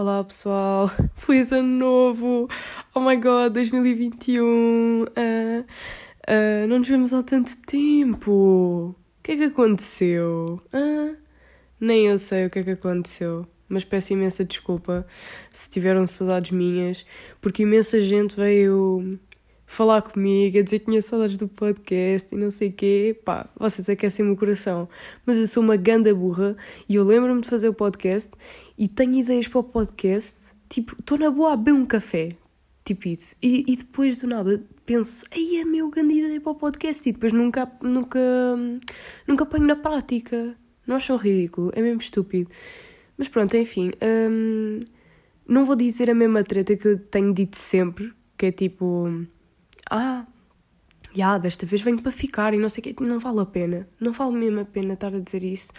Olá pessoal, feliz ano novo! Oh my god, 2021! Uh, uh, não nos vemos há tanto tempo! O que é que aconteceu? Uh, nem eu sei o que é que aconteceu, mas peço imensa desculpa se tiveram saudades minhas, porque imensa gente veio falar comigo, a dizer que tinha saudades do podcast e não sei o quê. Pá, vocês aquecem o coração. Mas eu sou uma ganda burra e eu lembro-me de fazer o podcast e tenho ideias para o podcast. Tipo, estou na boa a beber um café. Tipo isso. E, e depois do nada penso, aí é meu grande ideia para o podcast e depois nunca, nunca, nunca ponho na prática. Não acham ridículo? É mesmo estúpido. Mas pronto, enfim. Hum, não vou dizer a mesma treta que eu tenho dito sempre, que é tipo ah, já, desta vez venho para ficar e não sei o quê, não vale a pena, não vale mesmo a pena estar a dizer isso.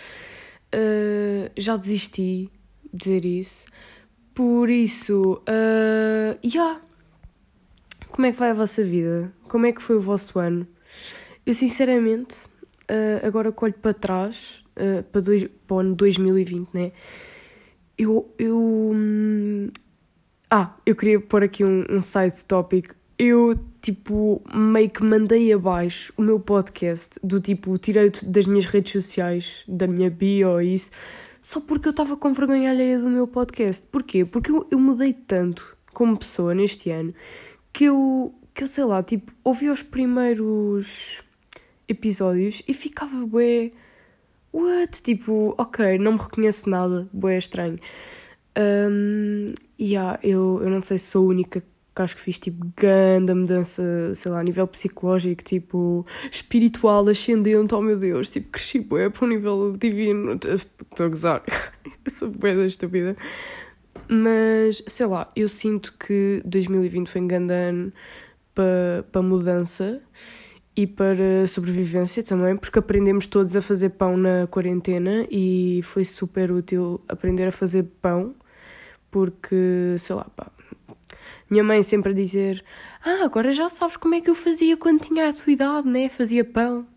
Uh, já desisti de dizer isso. Por isso, uh, yeah. como é que vai a vossa vida? Como é que foi o vosso ano? Eu, sinceramente, uh, agora colho para trás, para, dois, para o ano 2020, né? Eu. eu hum, ah, eu queria pôr aqui um, um side topic eu, tipo, meio que mandei abaixo o meu podcast, do tipo, tirei das minhas redes sociais, da minha bio ou isso, só porque eu estava com vergonha alheia do meu podcast. Porquê? Porque eu, eu mudei tanto como pessoa neste ano que eu, que eu sei lá, tipo, ouvi os primeiros episódios e ficava bué. What? Tipo, ok, não me reconheço nada, bué estranho. Um, yeah, eu, eu não sei se sou a única que acho que fiz tipo grande mudança, sei lá, a nível psicológico, tipo espiritual, ascendente, oh meu Deus, tipo cresci bué para um nível divino, estou a gozar, sou bué da estúpida. Mas, sei lá, eu sinto que 2020 foi um grande ano para, para mudança e para sobrevivência também, porque aprendemos todos a fazer pão na quarentena e foi super útil aprender a fazer pão, porque, sei lá, pá, minha mãe sempre a dizer: Ah, agora já sabes como é que eu fazia quando tinha a tua idade, né? Fazia pão.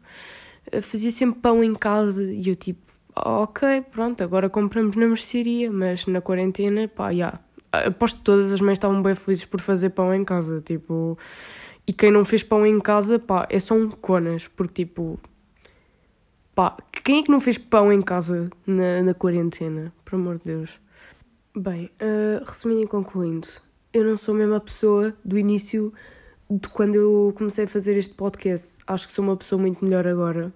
Fazia sempre pão em casa. E eu, tipo, ok, pronto, agora compramos na mercearia, mas na quarentena, pá, já. Yeah. Aposto que todas as mães estavam bem felizes por fazer pão em casa, tipo. E quem não fez pão em casa, pá, é só um conas, porque, tipo. Pá, quem é que não fez pão em casa na, na quarentena? Por amor de Deus. Bem, uh, resumindo e concluindo, eu não sou a mesma pessoa do início de quando eu comecei a fazer este podcast. Acho que sou uma pessoa muito melhor agora.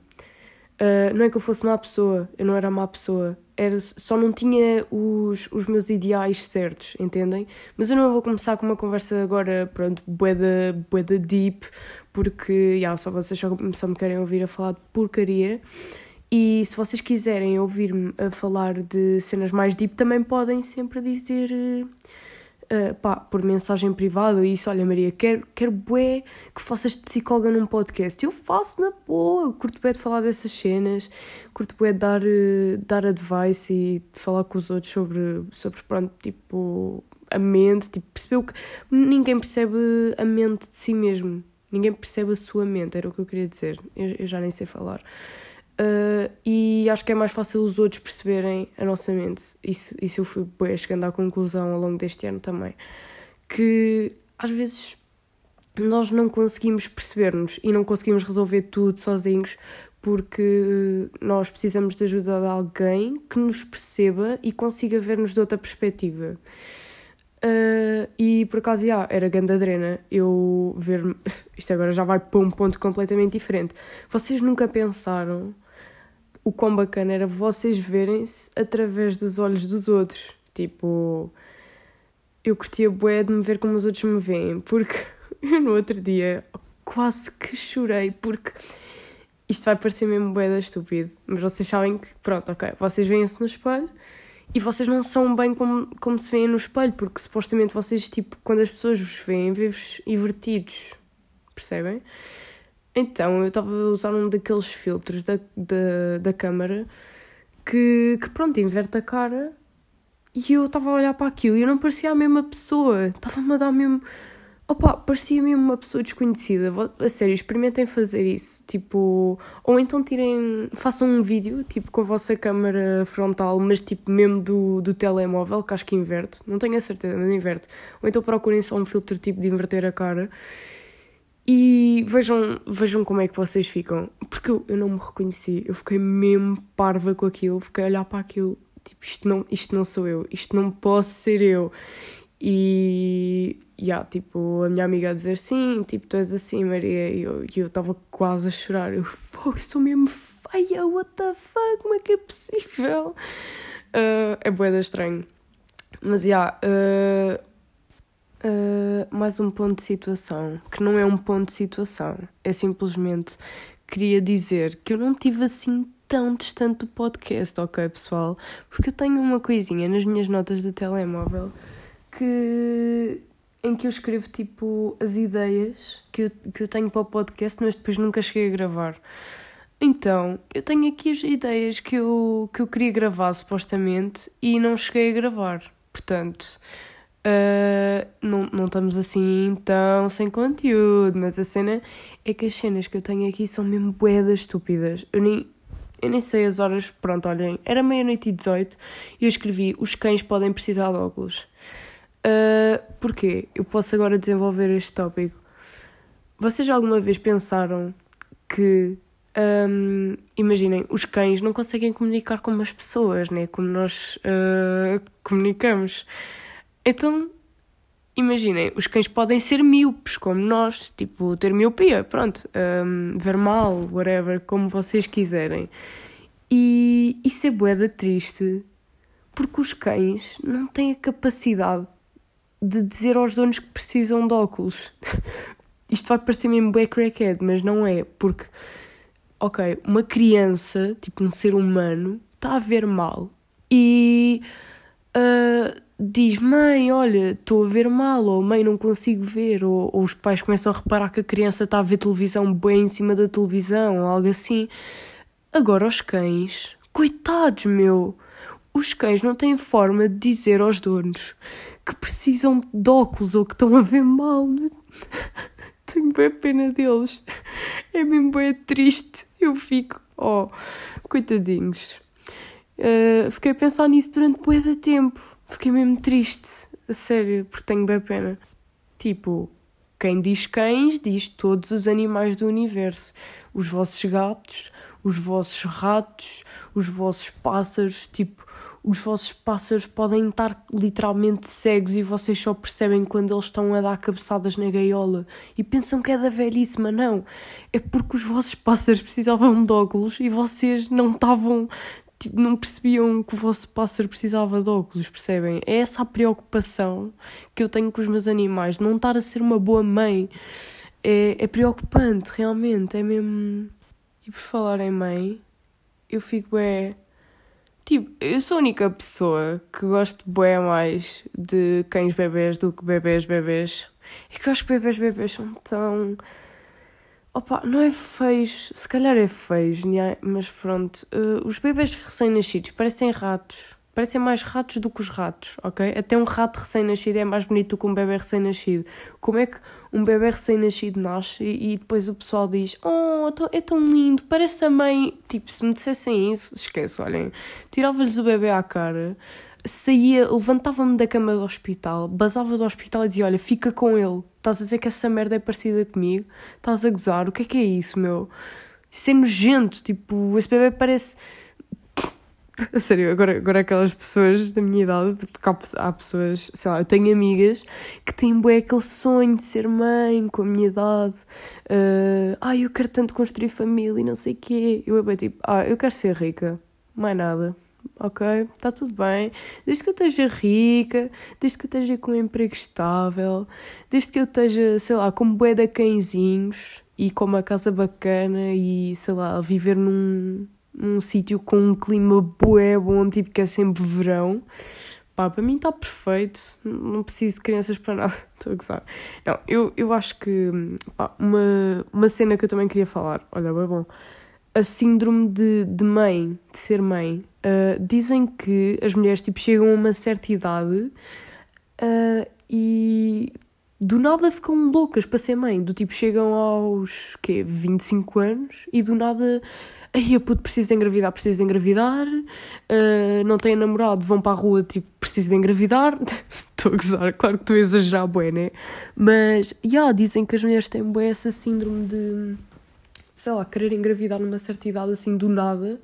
Uh, não é que eu fosse má pessoa, eu não era má pessoa. Era, só não tinha os, os meus ideais certos, entendem? Mas eu não vou começar com uma conversa agora, pronto, boeda, boeda deep, porque yeah, só vocês só, só me querem ouvir a falar de porcaria. E se vocês quiserem ouvir-me a falar de cenas mais deep, também podem sempre dizer. Uh, uh, pá, por mensagem privada isso, olha Maria, quero, quero bué que faças de psicóloga num podcast. Eu faço na boa, curto bué de falar dessas cenas, curto bué de dar, uh, dar advice e de falar com os outros sobre, sobre pronto, tipo, a mente, tipo, percebeu que ninguém percebe a mente de si mesmo. Ninguém percebe a sua mente, era o que eu queria dizer. Eu, eu já nem sei falar. Uh, e acho que é mais fácil os outros perceberem a nossa mente. Isso, isso eu fui bem chegando à conclusão ao longo deste ano também. Que às vezes nós não conseguimos perceber-nos e não conseguimos resolver tudo sozinhos porque nós precisamos de ajuda de alguém que nos perceba e consiga ver-nos de outra perspectiva. Uh, e por acaso, já, era gandadrena eu ver-me. Isto agora já vai para um ponto completamente diferente. Vocês nunca pensaram o quão bacana era vocês verem-se através dos olhos dos outros. Tipo, eu curtia bué de me ver como os outros me veem, porque eu no outro dia quase que chorei, porque isto vai parecer mesmo bué da estúpido, mas vocês sabem que, pronto, ok, vocês veem-se no espelho e vocês não são bem como, como se veem no espelho, porque supostamente vocês, tipo, quando as pessoas vos veem, vê-vos invertidos, percebem? Então, eu estava a usar um daqueles filtros da, da, da câmara que, que, pronto, inverte a cara e eu estava a olhar para aquilo e eu não parecia a mesma pessoa. Estava-me a dar mesmo Opa, parecia mesmo uma pessoa desconhecida. A sério, experimentem fazer isso. Tipo, ou então tirem, façam um vídeo, tipo, com a vossa câmera frontal, mas tipo, mesmo do, do telemóvel, que acho que inverte. Não tenho a certeza, mas inverte. Ou então procurem só um filtro tipo de inverter a cara. E vejam, vejam como é que vocês ficam. Porque eu, eu não me reconheci. Eu fiquei mesmo parva com aquilo. Fiquei a olhar para aquilo. Tipo, isto não, isto não sou eu. Isto não posso ser eu. E, yeah, tipo, a minha amiga a dizer sim, tipo, tu és assim, Maria, e eu estava quase a chorar. Eu, pô, estou mesmo feia, what the fuck, como é que é possível? Uh, é boeda estranho. Mas, já, yeah, uh, uh, mais um ponto de situação, que não é um ponto de situação, é simplesmente, queria dizer que eu não tive assim tão distante do podcast, ok, pessoal? Porque eu tenho uma coisinha nas minhas notas do telemóvel que em que eu escrevo tipo as ideias que eu, que eu tenho para o podcast, mas depois nunca cheguei a gravar. Então, eu tenho aqui as ideias que eu, que eu queria gravar supostamente e não cheguei a gravar. Portanto, uh, não, não estamos assim tão sem conteúdo, mas a cena é que as cenas que eu tenho aqui são mesmo boedas estúpidas. Eu nem, eu nem sei as horas, pronto, olhem, era meia-noite e 18 e eu escrevi: os cães podem precisar de óculos. Uh, porquê? Eu posso agora desenvolver este tópico. Vocês alguma vez pensaram que, um, imaginem, os cães não conseguem comunicar com as pessoas, né? Como nós uh, comunicamos. Então, imaginem, os cães podem ser míopes, como nós, tipo, ter miopia, pronto, um, ver mal, whatever, como vocês quiserem. E isso é boeda triste, porque os cães não têm a capacidade de dizer aos donos que precisam de óculos. Isto vai parecer mesmo bem crackhead, mas não é, porque, ok, uma criança, tipo um ser humano, está a ver mal e uh, diz: Mãe, olha, estou a ver mal, ou mãe, não consigo ver, ou, ou os pais começam a reparar que a criança está a ver televisão bem em cima da televisão, ou algo assim. Agora, os cães, coitados, meu, os cães não têm forma de dizer aos donos que precisam de óculos ou que estão a ver mal. Tenho bem pena deles. É mesmo bem triste. Eu fico, oh, coitadinhos. Uh, fiquei a pensar nisso durante bué de tempo. Fiquei mesmo triste, a sério, porque tenho bem pena. Tipo, quem diz cães diz todos os animais do universo. Os vossos gatos, os vossos ratos, os vossos pássaros, tipo, os vossos pássaros podem estar literalmente cegos e vocês só percebem quando eles estão a dar cabeçadas na gaiola e pensam que é da velhíssima. Não, é porque os vossos pássaros precisavam de óculos e vocês não estavam. Tipo, não percebiam que o vosso pássaro precisava de óculos, percebem? É essa a preocupação que eu tenho com os meus animais. Não estar a ser uma boa mãe é, é preocupante, realmente. É mesmo. E por falar em mãe, eu fico é Tipo, eu sou a única pessoa que gosto bem mais de cães bebês do que bebês bebês. É que eu acho que bebês bebês são tão. Opa, não é feios, se calhar é feios, mas pronto. Uh, os bebês recém-nascidos parecem ratos parecem mais ratos do que os ratos, ok? Até um rato recém-nascido é mais bonito do que um bebê recém-nascido. Como é que um bebê recém-nascido nasce e, e, depois o pessoal diz: Oh, é tão lindo, parece a mãe. Tipo, se me dissessem isso, esquece, olhem. Tirava-lhes o bebê à cara, saía, levantava-me da cama do hospital, basava do hospital e dizia: Olha, fica com ele. Estás a dizer que essa merda é parecida comigo? Estás a gozar? O que é que é isso, meu? Isso é nojento. Tipo, esse bebê parece a sério, agora, agora aquelas pessoas da minha idade, porque há, pessoas, sei lá, eu tenho amigas que têm bué aquele sonho de ser mãe com a minha idade. Uh, ah, eu quero tanto construir família e não sei o quê. Eu é tipo, ah, eu quero ser rica, mais nada. Ok, está tudo bem. Desde que eu esteja rica, desde que eu esteja com um emprego estável, desde que eu esteja, sei lá, com bué de cãezinhos e com uma casa bacana e, sei lá, viver num, num sítio com um clima bué bom, tipo que é sempre verão. Pá, para mim está perfeito, não preciso de crianças para nada, estou a gozar. Não, eu, eu acho que pá, uma, uma cena que eu também queria falar, olha, bem bom, a síndrome de, de mãe, de ser mãe. Uh, dizem que as mulheres tipo, chegam a uma certa idade uh, e do nada ficam loucas para ser mãe. Do tipo, chegam aos, quê, 25 anos e do nada... Aí a puto, engravidar, preciso de engravidar. Uh, não têm namorado, vão para a rua, tipo, preciso de engravidar. Estou a gozar, claro que estou a exagerar, bué, né? Mas, já, yeah, dizem que as mulheres têm essa síndrome de, sei lá, querer engravidar numa certa idade, assim, do nada,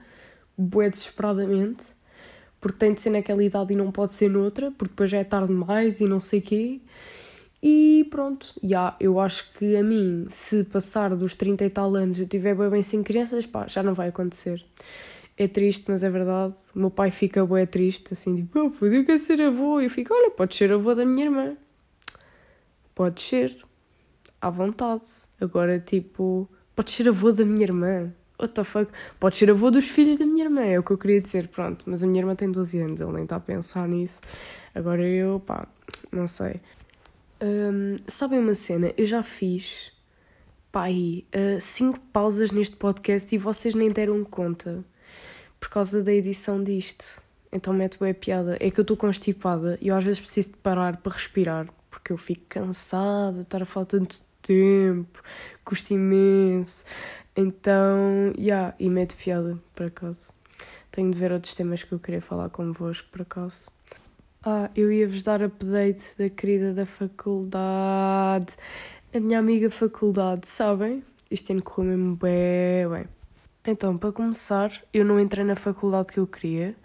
bué desesperadamente. Porque tem de ser naquela idade e não pode ser noutra, porque depois já é tarde demais e não sei quê. E pronto, yeah, eu acho que a mim, se passar dos 30 e tal anos eu tiver bem, sem crianças, pá, já não vai acontecer. É triste, mas é verdade. O meu pai fica bem triste, assim, tipo, oh, podia quer ser avô. E eu fico, olha, pode ser avô da minha irmã. Pode ser, à vontade. Agora, tipo, pode ser avô da minha irmã. What the fuck? Pode ser avô dos filhos da minha irmã, é o que eu queria dizer, pronto. Mas a minha irmã tem 12 anos, ele nem está a pensar nisso. Agora eu, pá, não sei. Um, sabem uma cena? Eu já fiz, pá, aí, uh, cinco pausas neste podcast e vocês nem deram conta por causa da edição disto. Então mete a piada. É que eu estou constipada e eu às vezes preciso de parar para respirar porque eu fico cansada, estar a falta tanto tempo, custa imenso. Então, yeah, e mete piada, por acaso. Tenho de ver outros temas que eu queria falar convosco, por acaso. Ah, eu ia-vos dar update da querida da faculdade. A minha amiga faculdade, sabem? Este ano correu mesmo bem, bem. Então, para começar, eu não entrei na faculdade que eu queria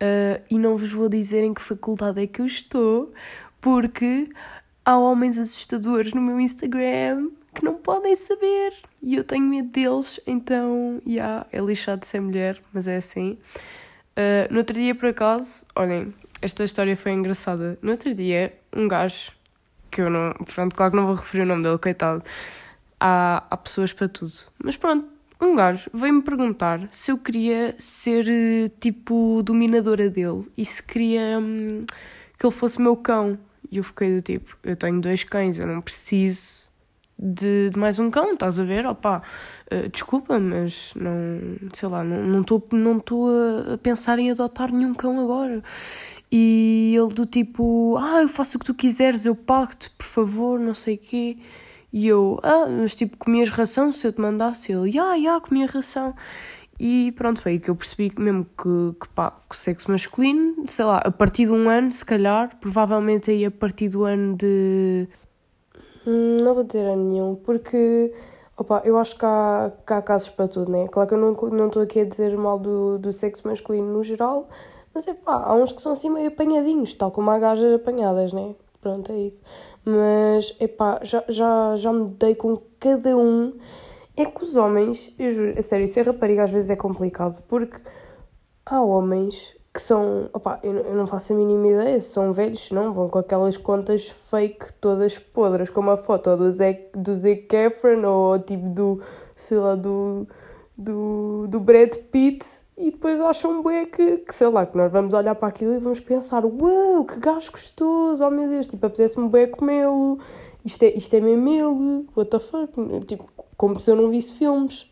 uh, e não vos vou dizer em que faculdade é que eu estou, porque há homens assustadores no meu Instagram que não podem saber e eu tenho medo deles, então, já, yeah, é lixado ser mulher, mas é assim. Uh, no outro dia, por acaso, olhem, esta história foi engraçada. No outro dia, um gajo, que eu não. Pronto, claro que não vou referir o nome dele, coitado. Há, há pessoas para tudo. Mas pronto, um gajo veio-me perguntar se eu queria ser tipo dominadora dele e se queria hum, que ele fosse meu cão. E eu fiquei do tipo: eu tenho dois cães, eu não preciso de, de, mais um cão, estás a ver? Opa, uh, desculpa, mas não, sei lá, não estou não não a, pensar em adotar nenhum cão agora. E ele do tipo, ah, eu faço o que tu quiseres, eu pago-te, por favor, não sei o quê. E eu, ah, mas tipo, comias ração se eu te mandasse? Ele, ah, já, comia ração. E pronto, foi aí que eu percebi mesmo que, que, pá, que o sexo masculino, sei lá, a partir de um ano, se calhar, provavelmente aí a partir do ano de não vou ter nenhum, porque opa, eu acho que há, que há casos para tudo, né? Claro que eu não estou aqui a dizer mal do, do sexo masculino no geral, mas é pá, há uns que são assim meio apanhadinhos, tal como há gajas apanhadas, né? Pronto, é isso. Mas é pá, já, já, já me dei com cada um. É que os homens, eu juro, a sério, ser rapariga às vezes é complicado, porque há homens que são, opa, eu, não faço a mínima ideia se são velhos, não, vão com aquelas contas fake todas podres, como a foto do Zac, do Zac Efron ou tipo do, sei lá, do, do, do Brad Pitt e depois acham bem que, que, sei lá, que nós vamos olhar para aquilo e vamos pensar, uau, wow, que gajo gostoso, oh meu Deus, tipo, apetece-me bem comê-lo, isto é, isto é mesmo ele, what the fuck, tipo, como se eu não visse filmes.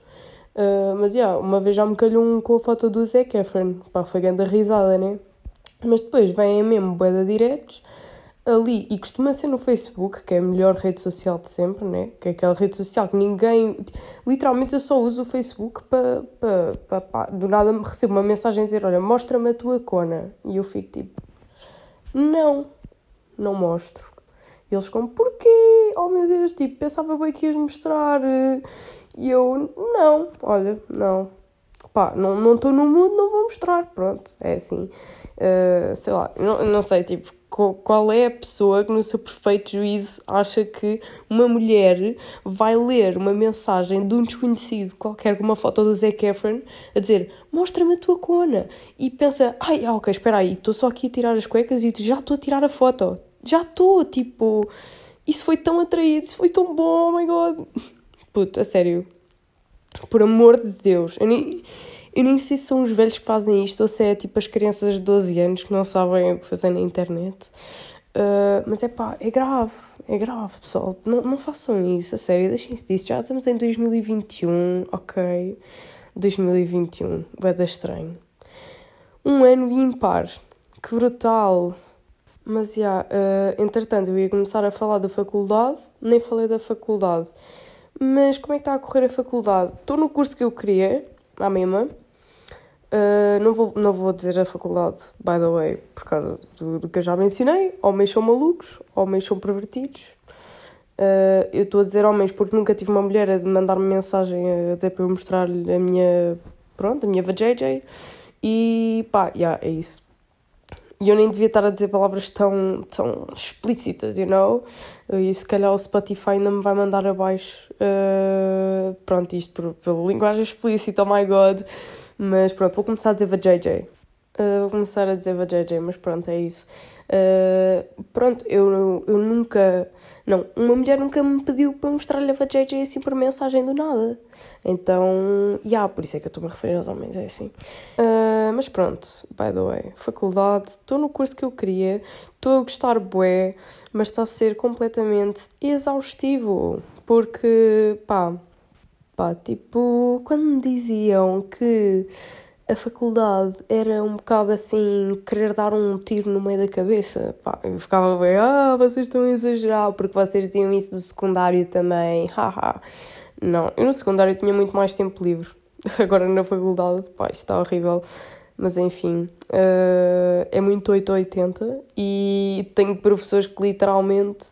Uh, mas, yeah, uma vez já me calhou um com a foto do Zac Efron. Pá, foi grande risada, né? Mas depois vêm mesmo boeda diretos ali, e costuma ser no Facebook, que é a melhor rede social de sempre, né? Que é aquela rede social que ninguém. Literalmente eu só uso o Facebook para. Pa, pa, do nada me recebo uma mensagem a dizer: Olha, mostra-me a tua cona. E eu fico tipo: Não, não mostro. E eles ficam: Porquê? Oh meu Deus, tipo, pensava bem que ias mostrar. E eu, não, olha, não. Pá, não estou no mundo, não vou mostrar. Pronto, é assim. Uh, sei lá, não, não sei, tipo, qual é a pessoa que, no seu perfeito juízo, acha que uma mulher vai ler uma mensagem de um desconhecido qualquer com uma foto do Zac Efron a dizer mostra-me a tua cona e pensa, ai, ah, ok, espera aí, estou só aqui a tirar as cuecas e já estou a tirar a foto. Já estou, tipo, isso foi tão atraído, isso foi tão bom, oh my god. Puto, a sério. Por amor de Deus. Eu nem, eu nem sei se são os velhos que fazem isto ou se é tipo as crianças de 12 anos que não sabem o que fazer na internet. Uh, mas é pá, é grave, é grave, pessoal. Não, não façam isso, a sério, deixem-se disso. Já estamos em 2021, ok? 2021, vai dar estranho. Um ano ímpar, que brutal. Mas, já, yeah, uh, entretanto, eu ia começar a falar da faculdade, nem falei da faculdade. Mas como é que está a correr a faculdade? Estou no curso que eu queria, à mesma. Uh, não, vou, não vou dizer a faculdade, by the way, por causa do, do que eu já mencionei. Homens são malucos, homens são pervertidos. Uh, eu estou a dizer homens porque nunca tive uma mulher a mandar-me mensagem a dizer para eu mostrar-lhe a minha, pronto, a minha VJJ. E pá, yeah, é isso. E eu nem devia estar a dizer palavras tão, tão explícitas, you know? E se calhar o Spotify ainda me vai mandar abaixo. Uh, pronto, isto por, pela linguagem explícita, oh my god. Mas pronto, vou começar a dizer VJJ. Uh, vou começar a dizer VJJ, mas pronto, é isso. Uh, pronto, eu, eu nunca. Não, uma mulher nunca me pediu para mostrar-lhe a VJJ assim por mensagem do nada. Então, já, yeah, por isso é que eu estou-me a referir aos homens, é assim. Uh, mas pronto, by the way, faculdade, estou no curso que eu queria, estou a gostar bué, mas está a ser completamente exaustivo. Porque, pá, pá, tipo, quando me diziam que a faculdade era um bocado assim, querer dar um tiro no meio da cabeça. Pá, eu ficava bem, ah, vocês estão a exagerar, porque vocês diziam isso do secundário também, haha. Não, eu no secundário tinha muito mais tempo livre. Agora na faculdade, pá, isto está horrível. Mas enfim, uh, é muito 8 ou 80 e tenho professores que literalmente,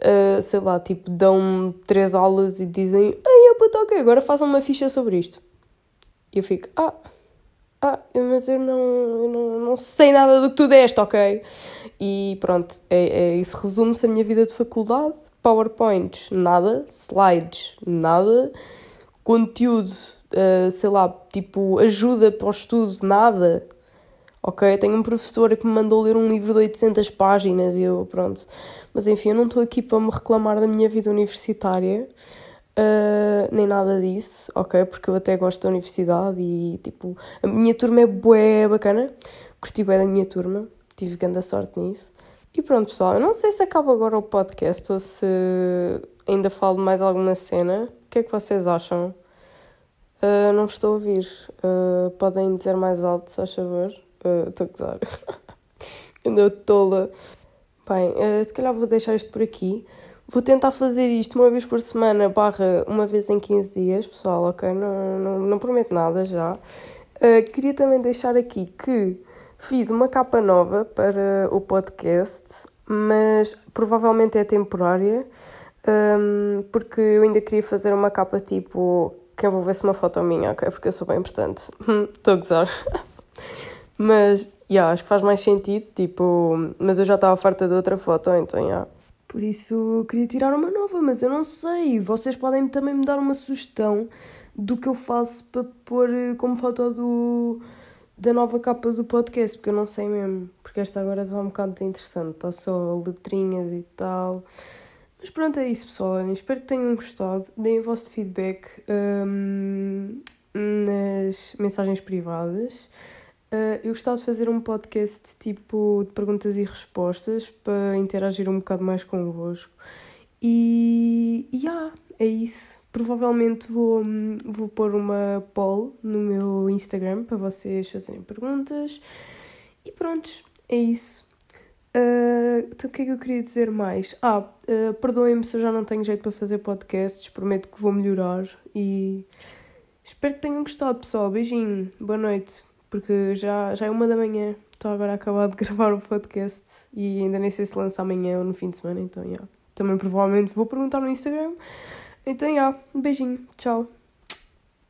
uh, sei lá, tipo, dão três aulas e dizem: Ei, puta, ok, agora façam uma ficha sobre isto. E eu fico: Ah ah, mas eu não, eu não, não sei nada do que tu deste, ok? E pronto, é, é, isso resume-se a minha vida de faculdade. PowerPoints, nada. Slides, nada. Conteúdo, uh, sei lá, tipo, ajuda para o estudo, nada. Ok? Tenho um professor que me mandou ler um livro de 800 páginas e eu, pronto. Mas enfim, eu não estou aqui para me reclamar da minha vida universitária. Uh, nem nada disso, ok? Porque eu até gosto da universidade e, tipo, a minha turma é bué bacana. Curti bué da minha turma, tive grande sorte nisso. E pronto, pessoal, eu não sei se acaba agora o podcast ou se ainda falo mais alguma cena. O que é que vocês acham? Uh, não estou a ouvir. Uh, podem dizer mais alto, faz favor. Estou a gozar. Ainda tola. Bem, se calhar vou deixar isto por aqui. Vou tentar fazer isto uma vez por semana, barra uma vez em 15 dias, pessoal, ok? Não, não, não prometo nada já. Uh, queria também deixar aqui que fiz uma capa nova para o podcast, mas provavelmente é temporária, um, porque eu ainda queria fazer uma capa tipo que envolvesse uma foto minha, ok? Porque eu sou bem importante. Estou a gozar. mas, yeah, acho que faz mais sentido, tipo... Mas eu já estava farta de outra foto, então, yeah. Por isso queria tirar uma nova, mas eu não sei. Vocês podem também me dar uma sugestão do que eu faço para pôr eh, como foto do, da nova capa do podcast, porque eu não sei mesmo. Porque esta agora está um bocado interessante, está só letrinhas e tal. Mas pronto, é isso, pessoal. Espero que tenham gostado. Deem o vosso feedback um, nas mensagens privadas. Uh, eu gostava de fazer um podcast tipo de perguntas e respostas para interagir um bocado mais convosco. E, e yeah, é isso. Provavelmente vou, vou pôr uma poll no meu Instagram para vocês fazerem perguntas. E pronto, é isso. Uh, então o que é que eu queria dizer mais? Ah, uh, perdoem-me se eu já não tenho jeito para fazer podcasts, prometo que vou melhorar e espero que tenham gostado, pessoal. Beijinho, boa noite porque já, já é uma da manhã. Estou agora a acabar de gravar o podcast e ainda nem sei se lança amanhã ou no fim de semana, então, yeah. Também provavelmente vou perguntar no Instagram. Então, yeah, um beijinho, tchau.